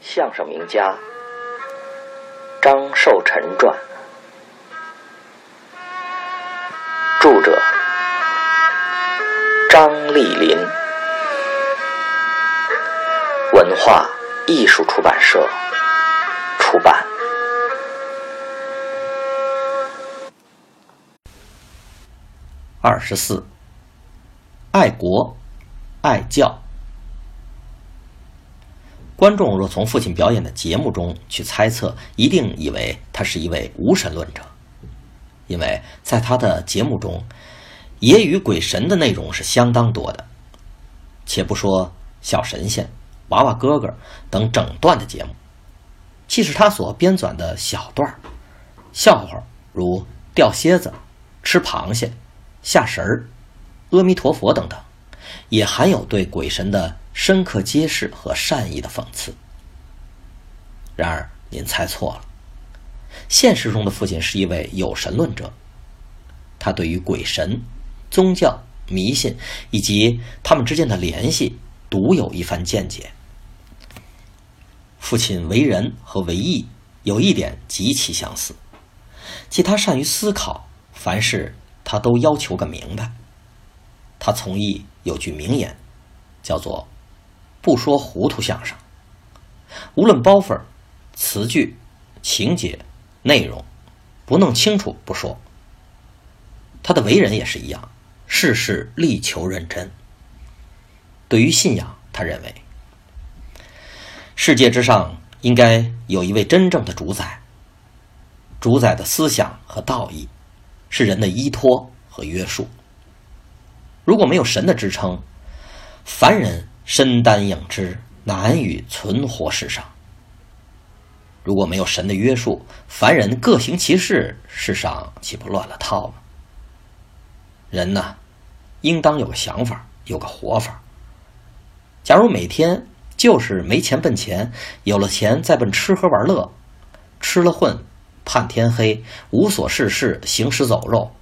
相声名家张寿臣传，著者张丽林，文化艺术出版社出版。二十四，爱国，爱教。观众若从父亲表演的节目中去猜测，一定以为他是一位无神论者，因为在他的节目中，也与鬼神的内容是相当多的。且不说小神仙、娃娃哥哥等整段的节目，即使他所编纂的小段笑话，如钓蝎子、吃螃蟹。下神儿、阿弥陀佛等等，也含有对鬼神的深刻揭示和善意的讽刺。然而，您猜错了，现实中的父亲是一位有神论者，他对于鬼神、宗教、迷信以及他们之间的联系，独有一番见解。父亲为人和为义有一点极其相似，即他善于思考，凡事。他都要求个明白。他从艺有句名言，叫做“不说糊涂相声”。无论包袱、词句、情节、内容，不弄清楚不说。他的为人也是一样，事事力求认真。对于信仰，他认为世界之上应该有一位真正的主宰，主宰的思想和道义。是人的依托和约束。如果没有神的支撑，凡人身单影只，难以存活世上。如果没有神的约束，凡人各行其事，世上岂不乱了套吗？人呢，应当有个想法，有个活法。假如每天就是没钱奔钱，有了钱再奔吃喝玩乐，吃了混。盼天黑，无所事事，行尸走肉，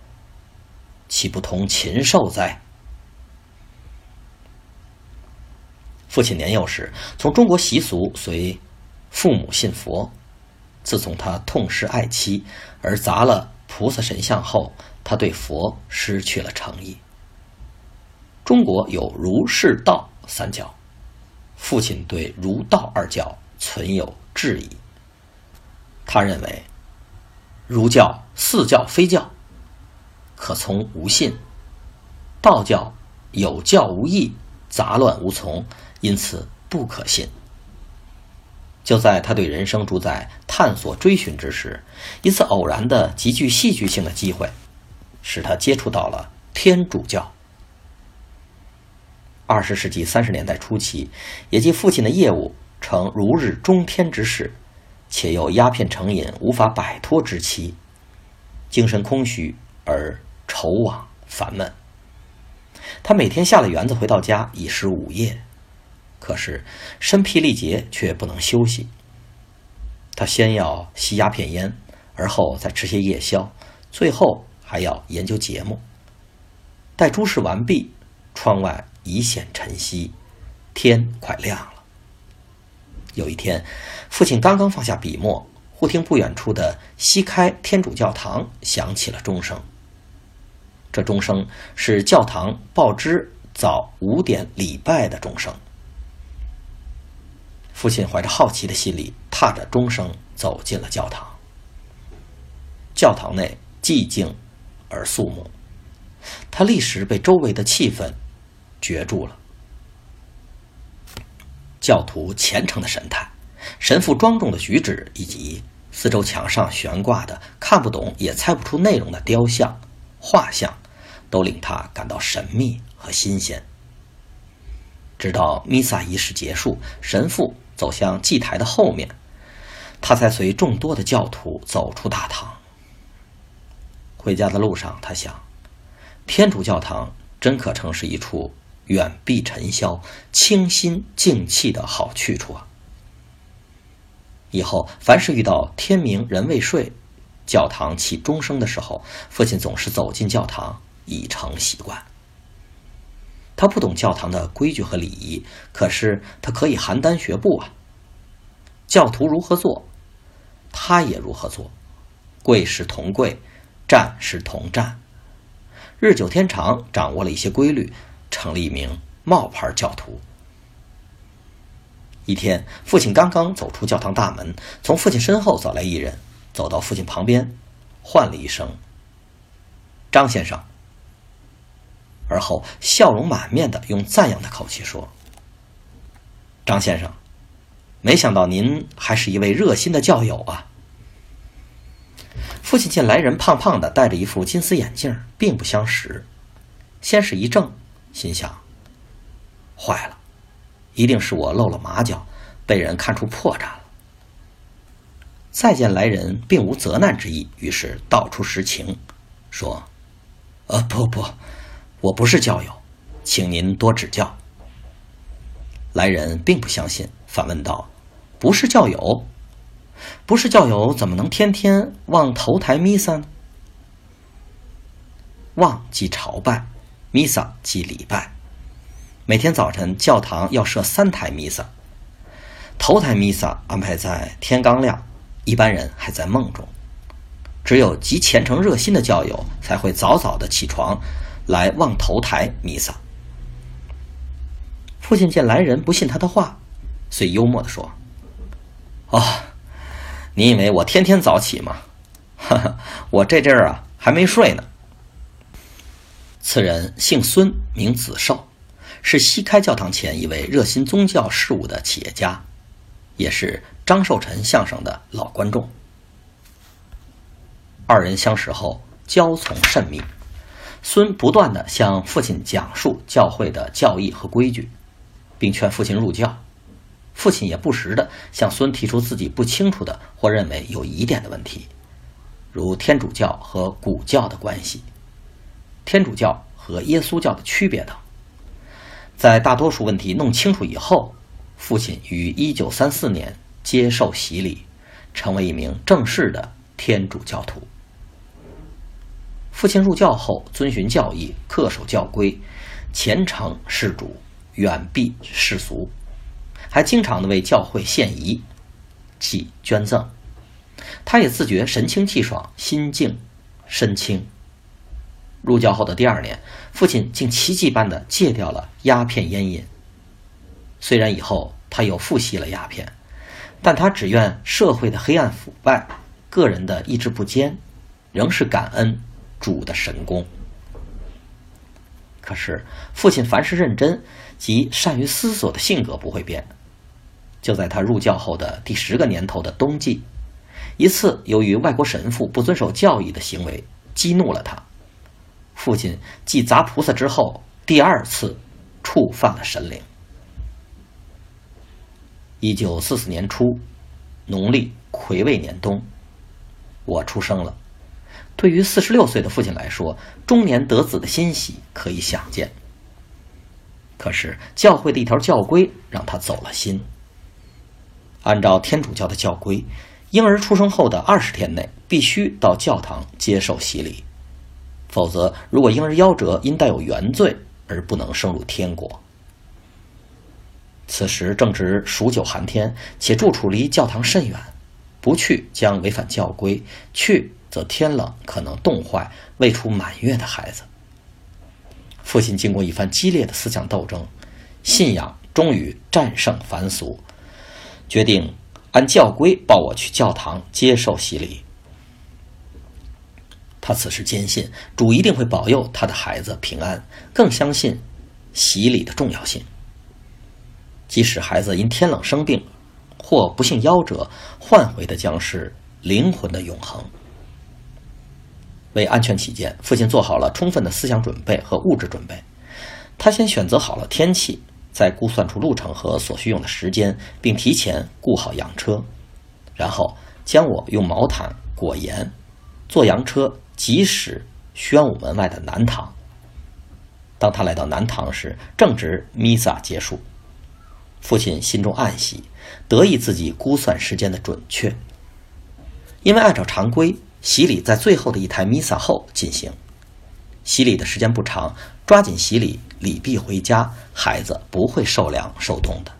岂不同禽兽哉？父亲年幼时，从中国习俗随父母信佛。自从他痛失爱妻而砸了菩萨神像后，他对佛失去了诚意。中国有儒释道三教，父亲对儒道二教存有质疑。他认为。儒教似教非教，可从无信；道教有教无义，杂乱无从，因此不可信。就在他对人生主宰探索追寻之时，一次偶然的极具戏剧性的机会，使他接触到了天主教。二十世纪三十年代初期，也即父亲的业务呈如日中天之势。且又鸦片成瘾，无法摆脱之期，精神空虚而愁惘烦闷。他每天下了园子回到家已是午夜，可是身疲力竭却不能休息。他先要吸鸦片烟，而后再吃些夜宵，最后还要研究节目。待诸事完毕，窗外已显晨曦，天快亮了。有一天，父亲刚刚放下笔墨，忽听不远处的西开天主教堂响起了钟声。这钟声是教堂报知早五点礼拜的钟声。父亲怀着好奇的心理，踏着钟声走进了教堂。教堂内寂静而肃穆，他立时被周围的气氛攫住了。教徒虔诚的神态，神父庄重的举止，以及四周墙上悬挂的看不懂也猜不出内容的雕像、画像，都令他感到神秘和新鲜。直到弥撒仪式结束，神父走向祭台的后面，他才随众多的教徒走出大堂。回家的路上，他想，天主教堂真可称是一处。远避尘嚣、清心静气的好去处啊！以后凡是遇到天明人未睡，教堂起钟声的时候，父亲总是走进教堂，已成习惯。他不懂教堂的规矩和礼仪，可是他可以邯郸学步啊！教徒如何做，他也如何做，跪是同跪，站是同站，日久天长，掌握了一些规律，成了一名冒牌教徒。一天，父亲刚刚走出教堂大门，从父亲身后走来一人，走到父亲旁边，唤了一声：“张先生。”而后笑容满面的用赞扬的口气说：“张先生，没想到您还是一位热心的教友啊。”父亲见来人胖胖的，戴着一副金丝眼镜，并不相识，先是一怔，心想：“坏了，一定是我露了马脚，被人看出破绽了。”再见来人，并无责难之意，于是道出实情，说：“呃，不不。”我不是教友，请您多指教。来人并不相信，反问道：“不是教友，不是教友，怎么能天天望头台弥撒呢？望即朝拜，弥撒即礼拜。每天早晨教堂要设三台弥撒，头台弥撒安排在天刚亮，一般人还在梦中，只有极虔诚热心的教友才会早早的起床。”来望头台弥撒。父亲见来人不信他的话，遂幽默的说：“哦，你以为我天天早起吗？哈哈，我这阵儿啊还没睡呢。”此人姓孙，名子寿，是西开教堂前一位热心宗教事务的企业家，也是张寿臣相声的老观众。二人相识后，交从甚密。孙不断的向父亲讲述教会的教义和规矩，并劝父亲入教。父亲也不时的向孙提出自己不清楚的或认为有疑点的问题，如天主教和古教的关系、天主教和耶稣教的区别等。在大多数问题弄清楚以后，父亲于1934年接受洗礼，成为一名正式的天主教徒。父亲入教后，遵循教义，恪守教规，虔诚事主，远避世俗，还经常的为教会献仪，即捐赠。他也自觉神清气爽，心静身轻。入教后的第二年，父亲竟奇迹般的戒掉了鸦片烟瘾。虽然以后他又复吸了鸦片，但他只愿社会的黑暗腐败，个人的意志不坚，仍是感恩。主的神功。可是父亲凡事认真及善于思索的性格不会变。就在他入教后的第十个年头的冬季，一次由于外国神父不遵守教义的行为激怒了他，父亲继砸菩萨之后第二次触犯了神灵。一九四四年初，农历癸未年冬，我出生了。对于四十六岁的父亲来说，中年得子的欣喜可以想见。可是教会的一条教规让他走了心。按照天主教的教规，婴儿出生后的二十天内必须到教堂接受洗礼，否则如果婴儿夭折，因带有原罪而不能升入天国。此时正值数九寒天，且住处离教堂甚远，不去将违反教规，去。则天冷，可能冻坏未出满月的孩子。父亲经过一番激烈的思想斗争，信仰终于战胜凡俗，决定按教规抱我去教堂接受洗礼。他此时坚信主一定会保佑他的孩子平安，更相信洗礼的重要性。即使孩子因天冷生病，或不幸夭折，换回的将是灵魂的永恒。为安全起见，父亲做好了充分的思想准备和物质准备。他先选择好了天气，再估算出路程和所需用的时间，并提前雇好洋车，然后将我用毛毯裹严，坐洋车疾驶宣武门外的南堂。当他来到南堂时，正值弥撒结束。父亲心中暗喜，得意自己估算时间的准确，因为按照常规。洗礼在最后的一台弥撒后进行，洗礼的时间不长，抓紧洗礼，礼毕回家，孩子不会受凉受冻的。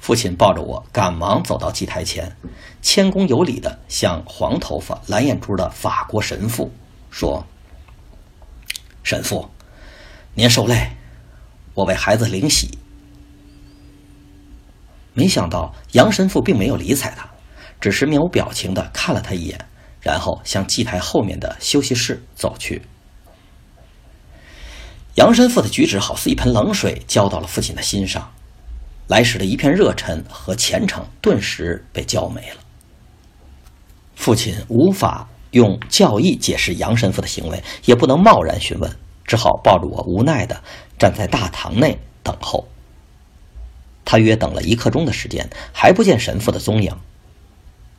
父亲抱着我，赶忙走到祭台前，谦恭有礼地向黄头发、蓝眼珠的法国神父说：“神父，您受累，我为孩子领喜。”没想到杨神父并没有理睬他，只是面无表情地看了他一眼，然后向祭台后面的休息室走去。杨神父的举止好似一盆冷水浇到了父亲的心上。来时的一片热忱和虔诚顿时被浇没了。父亲无法用教义解释杨神父的行为，也不能贸然询问，只好抱着我无奈地站在大堂内等候。他约等了一刻钟的时间，还不见神父的踪影。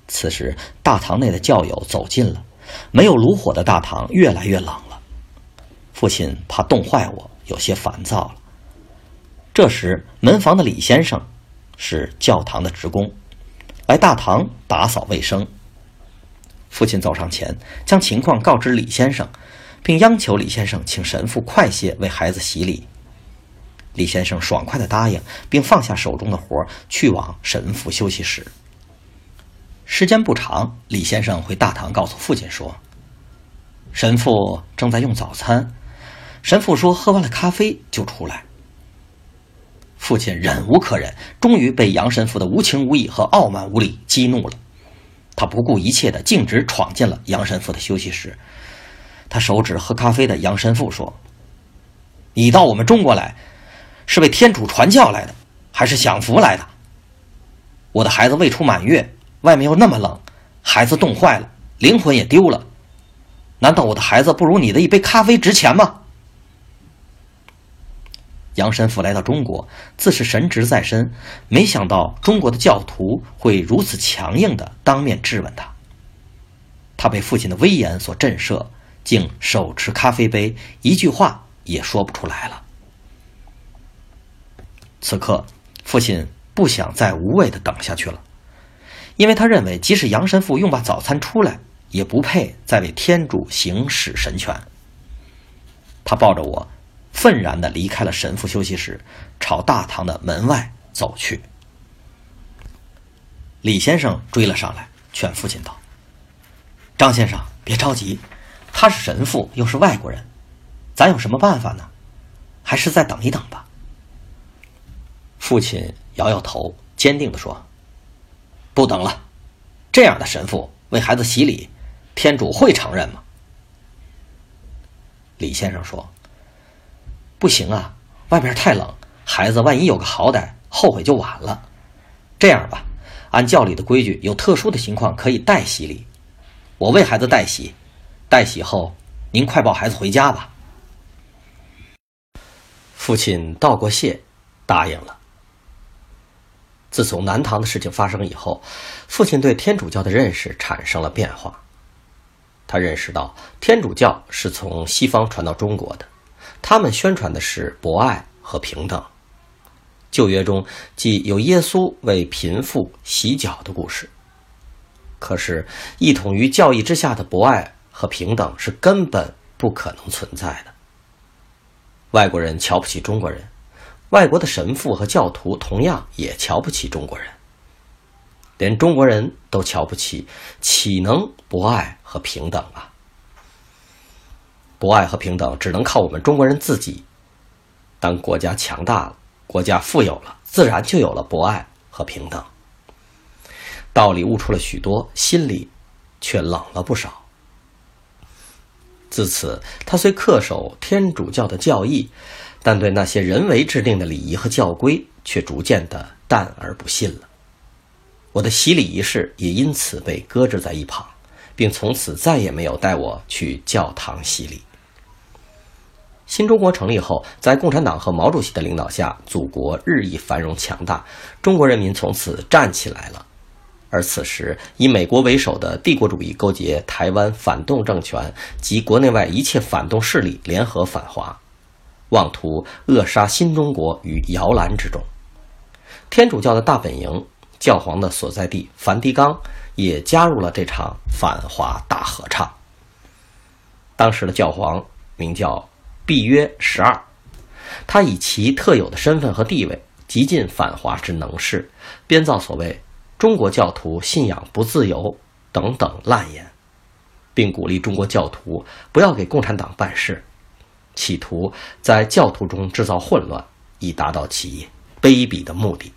此时，大堂内的教友走近了，没有炉火的大堂越来越冷了。父亲怕冻坏我，有些烦躁了。这时，门房的李先生是教堂的职工，来大堂打扫卫生。父亲走上前，将情况告知李先生，并央求李先生请神父快些为孩子洗礼。李先生爽快地答应，并放下手中的活去往神父休息室。时间不长，李先生回大堂告诉父亲说：“神父正在用早餐。神父说，喝完了咖啡就出来。”父亲忍无可忍，终于被杨神父的无情无义和傲慢无礼激怒了。他不顾一切地径直闯进了杨神父的休息室。他手指喝咖啡的杨神父说：“你到我们中国来，是为天主传教来的，还是享福来的？我的孩子未出满月，外面又那么冷，孩子冻坏了，灵魂也丢了。难道我的孩子不如你的一杯咖啡值钱吗？”杨神父来到中国，自是神职在身，没想到中国的教徒会如此强硬的当面质问他。他被父亲的威严所震慑，竟手持咖啡杯，一句话也说不出来了。此刻，父亲不想再无谓的等下去了，因为他认为，即使杨神父用罢早餐出来，也不配再为天主行使神权。他抱着我。愤然地离开了神父休息室，朝大堂的门外走去。李先生追了上来，劝父亲道：“张先生，别着急，他是神父，又是外国人，咱有什么办法呢？还是再等一等吧。”父亲摇摇头，坚定地说：“不等了，这样的神父为孩子洗礼，天主会承认吗？”李先生说。不行啊，外边太冷，孩子万一有个好歹，后悔就晚了。这样吧，按教里的规矩，有特殊的情况可以代洗礼，我为孩子代洗，代洗后您快抱孩子回家吧。父亲道过谢，答应了。自从南唐的事情发生以后，父亲对天主教的认识产生了变化。他认识到天主教是从西方传到中国的。他们宣传的是博爱和平等。旧约中既有耶稣为贫富洗脚的故事，可是一统于教义之下的博爱和平等是根本不可能存在的。外国人瞧不起中国人，外国的神父和教徒同样也瞧不起中国人。连中国人都瞧不起，岂能博爱和平等啊？博爱和平等只能靠我们中国人自己。当国家强大了，国家富有了，自然就有了博爱和平等。道理悟出了许多，心里却冷了不少。自此，他虽恪守天主教的教义，但对那些人为制定的礼仪和教规却逐渐的淡而不信了。我的洗礼仪式也因此被搁置在一旁，并从此再也没有带我去教堂洗礼。新中国成立后，在共产党和毛主席的领导下，祖国日益繁荣强大，中国人民从此站起来了。而此时，以美国为首的帝国主义勾结台湾反动政权及国内外一切反动势力联合反华，妄图扼杀新中国于摇篮之中。天主教的大本营，教皇的所在地梵蒂冈也加入了这场反华大合唱。当时的教皇名叫。毕约十二，他以其特有的身份和地位，极尽反华之能事，编造所谓“中国教徒信仰不自由”等等烂言，并鼓励中国教徒不要给共产党办事，企图在教徒中制造混乱，以达到其卑鄙的目的。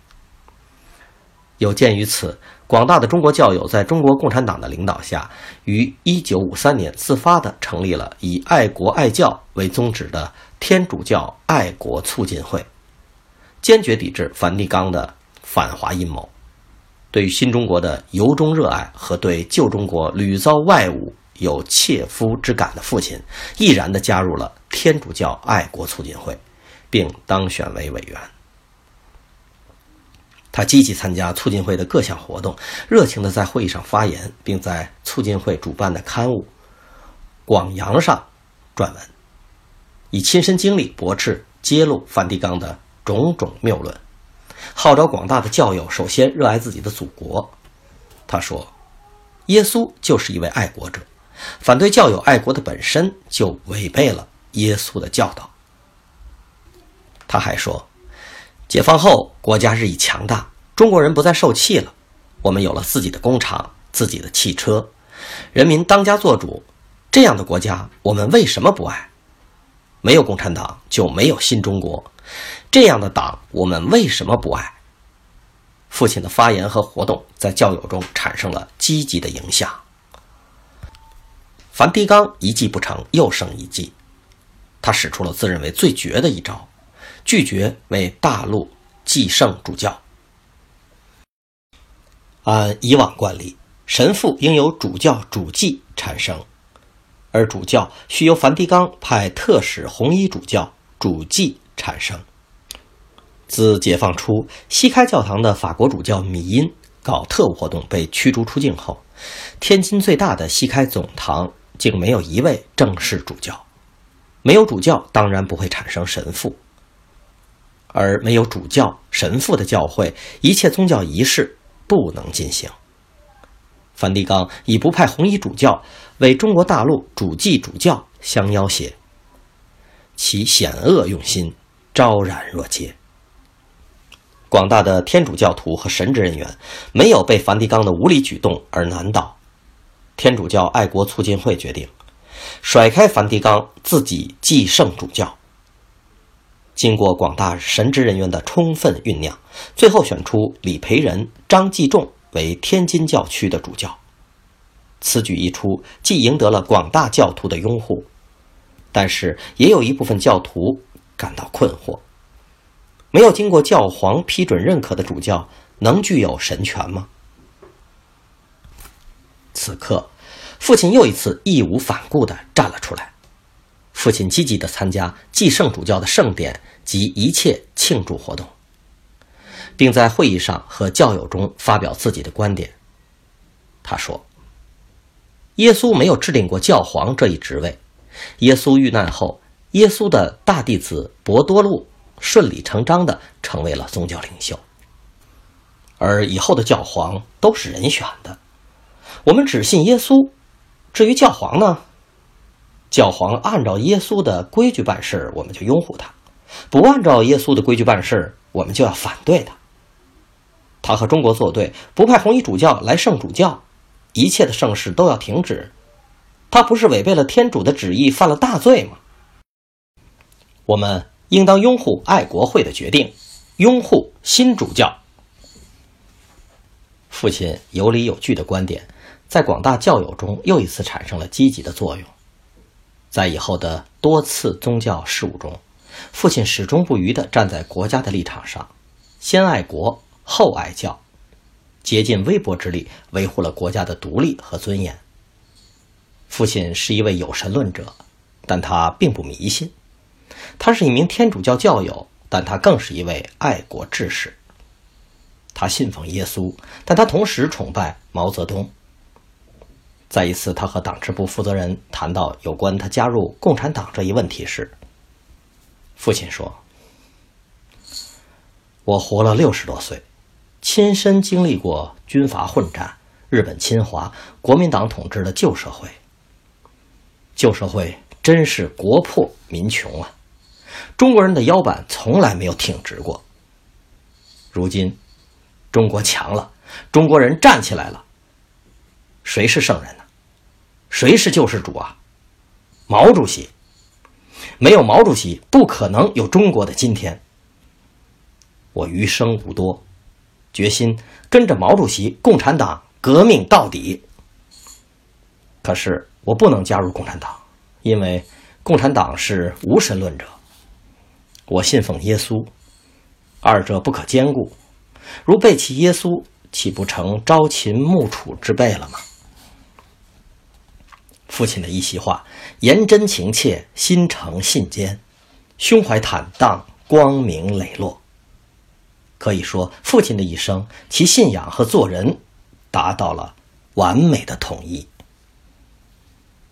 有鉴于此，广大的中国教友在中国共产党的领导下，于1953年自发地成立了以爱国爱教为宗旨的天主教爱国促进会，坚决抵制梵蒂冈的反华阴谋。对于新中国的由衷热爱和对旧中国屡遭外侮有切肤之感的父亲，毅然地加入了天主教爱国促进会，并当选为委员。他积极参加促进会的各项活动，热情地在会议上发言，并在促进会主办的刊物《广阳》上撰文，以亲身经历驳斥、揭露梵蒂冈的种种谬论，号召广大的教友首先热爱自己的祖国。他说：“耶稣就是一位爱国者，反对教友爱国的本身就违背了耶稣的教导。”他还说。解放后，国家日益强大，中国人不再受气了。我们有了自己的工厂、自己的汽车，人民当家作主。这样的国家，我们为什么不爱？没有共产党，就没有新中国。这样的党，我们为什么不爱？父亲的发言和活动在教友中产生了积极的影响。梵蒂冈一计不成，又生一计，他使出了自认为最绝的一招。拒绝为大陆继圣主教。按以往惯例，神父应由主教主祭产生，而主教需由梵蒂冈派特使红衣主教主祭产生。自解放初，西开教堂的法国主教米因搞特务活动被驱逐出境后，天津最大的西开总堂竟没有一位正式主教。没有主教，当然不会产生神父。而没有主教、神父的教会，一切宗教仪式不能进行。梵蒂冈以不派红衣主教为中国大陆主祭主教相要挟，其险恶用心昭然若揭。广大的天主教徒和神职人员没有被梵蒂冈的无理举动而难倒，天主教爱国促进会决定甩开梵蒂冈，自己继圣主教。经过广大神职人员的充分酝酿，最后选出李培仁、张继仲为天津教区的主教。此举一出，既赢得了广大教徒的拥护，但是也有一部分教徒感到困惑：没有经过教皇批准认可的主教，能具有神权吗？此刻，父亲又一次义无反顾地站了出来。父亲积极地参加继圣主教的盛典。及一切庆祝活动，并在会议上和教友中发表自己的观点。他说：“耶稣没有制定过教皇这一职位。耶稣遇难后，耶稣的大弟子博多禄顺理成章地成为了宗教领袖，而以后的教皇都是人选的。我们只信耶稣。至于教皇呢？教皇按照耶稣的规矩办事，我们就拥护他。”不按照耶稣的规矩办事，我们就要反对他。他和中国作对，不派红衣主教来圣主教，一切的盛事都要停止。他不是违背了天主的旨意，犯了大罪吗？我们应当拥护爱国会的决定，拥护新主教。父亲有理有据的观点，在广大教友中又一次产生了积极的作用。在以后的多次宗教事务中。父亲始终不渝地站在国家的立场上，先爱国后爱教，竭尽微薄之力维护了国家的独立和尊严。父亲是一位有神论者，但他并不迷信；他是一名天主教教友，但他更是一位爱国志士。他信奉耶稣，但他同时崇拜毛泽东。在一次他和党支部负责人谈到有关他加入共产党这一问题时，父亲说：“我活了六十多岁，亲身经历过军阀混战、日本侵华、国民党统治的旧社会。旧社会真是国破民穷啊！中国人的腰板从来没有挺直过。如今，中国强了，中国人站起来了。谁是圣人呢？谁是救世主啊？毛主席。没有毛主席，不可能有中国的今天。我余生无多，决心跟着毛主席、共产党革命到底。可是我不能加入共产党，因为共产党是无神论者。我信奉耶稣，二者不可兼顾。如背弃耶稣，岂不成朝秦暮楚之辈了吗？父亲的一席话，言真情切，心诚信坚，胸怀坦荡，光明磊落。可以说，父亲的一生，其信仰和做人，达到了完美的统一。